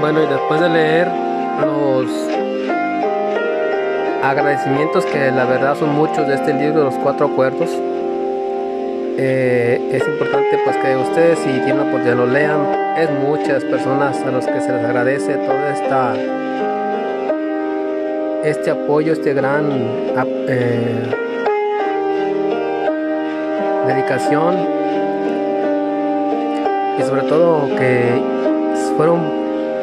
Bueno, y después de leer los agradecimientos que la verdad son muchos de este libro los cuatro acuerdos, eh, es importante pues que ustedes si tienen la oportunidad lo lean. Es muchas personas a los que se les agradece toda esta este apoyo, este gran eh, dedicación y sobre todo que fueron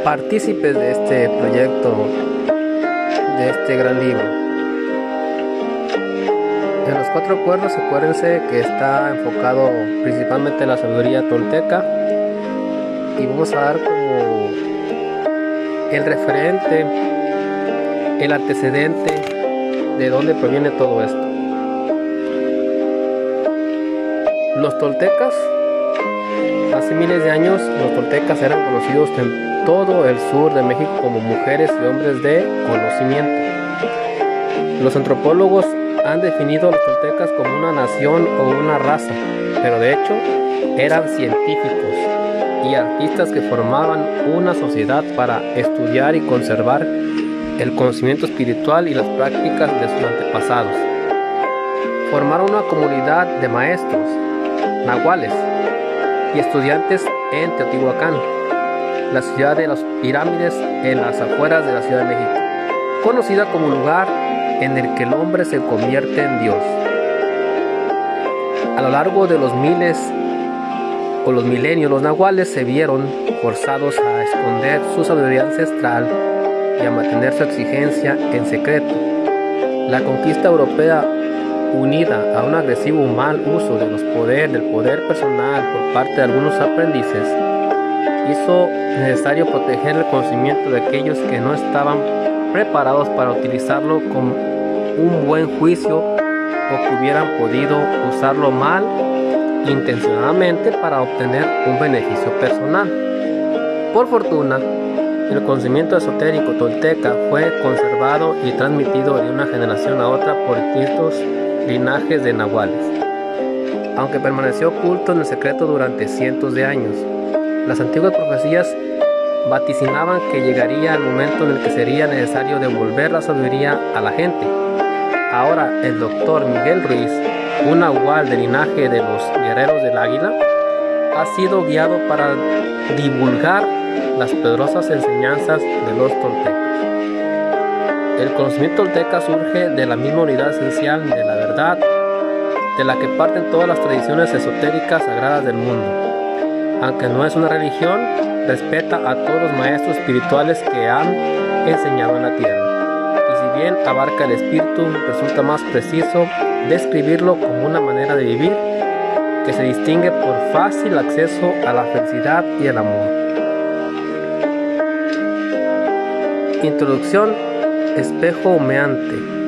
partícipes de este proyecto, de este gran libro. En los cuatro acuerdos, acuérdense que está enfocado principalmente en la sabiduría tolteca y vamos a dar como el referente, el antecedente de dónde proviene todo esto. Los toltecas, hace miles de años, los toltecas eran conocidos todo el sur de México como mujeres y hombres de conocimiento. Los antropólogos han definido a los toltecas como una nación o una raza, pero de hecho eran científicos y artistas que formaban una sociedad para estudiar y conservar el conocimiento espiritual y las prácticas de sus antepasados. Formaron una comunidad de maestros, nahuales y estudiantes en Teotihuacán la ciudad de las pirámides en las afueras de la Ciudad de México, conocida como lugar en el que el hombre se convierte en Dios. A lo largo de los miles o los milenios, los nahuales se vieron forzados a esconder su sabiduría ancestral y a mantener su exigencia en secreto. La conquista europea unida a un agresivo mal uso de los poderes del poder personal por parte de algunos aprendices hizo necesario proteger el conocimiento de aquellos que no estaban preparados para utilizarlo con un buen juicio o que hubieran podido usarlo mal intencionadamente para obtener un beneficio personal. Por fortuna, el conocimiento esotérico tolteca fue conservado y transmitido de una generación a otra por distintos linajes de nahuales, aunque permaneció oculto en el secreto durante cientos de años. Las antiguas profecías vaticinaban que llegaría el momento en el que sería necesario devolver la sabiduría a la gente. Ahora el doctor Miguel Ruiz, un nahual del linaje de los guerreros del águila, ha sido guiado para divulgar las poderosas enseñanzas de los toltecas. El conocimiento tolteca surge de la misma unidad esencial de la verdad, de la que parten todas las tradiciones esotéricas sagradas del mundo aunque no es una religión, respeta a todos los maestros espirituales que han enseñado en la tierra. Y si bien abarca el espíritu, resulta más preciso describirlo como una manera de vivir que se distingue por fácil acceso a la felicidad y el amor. Introducción Espejo humeante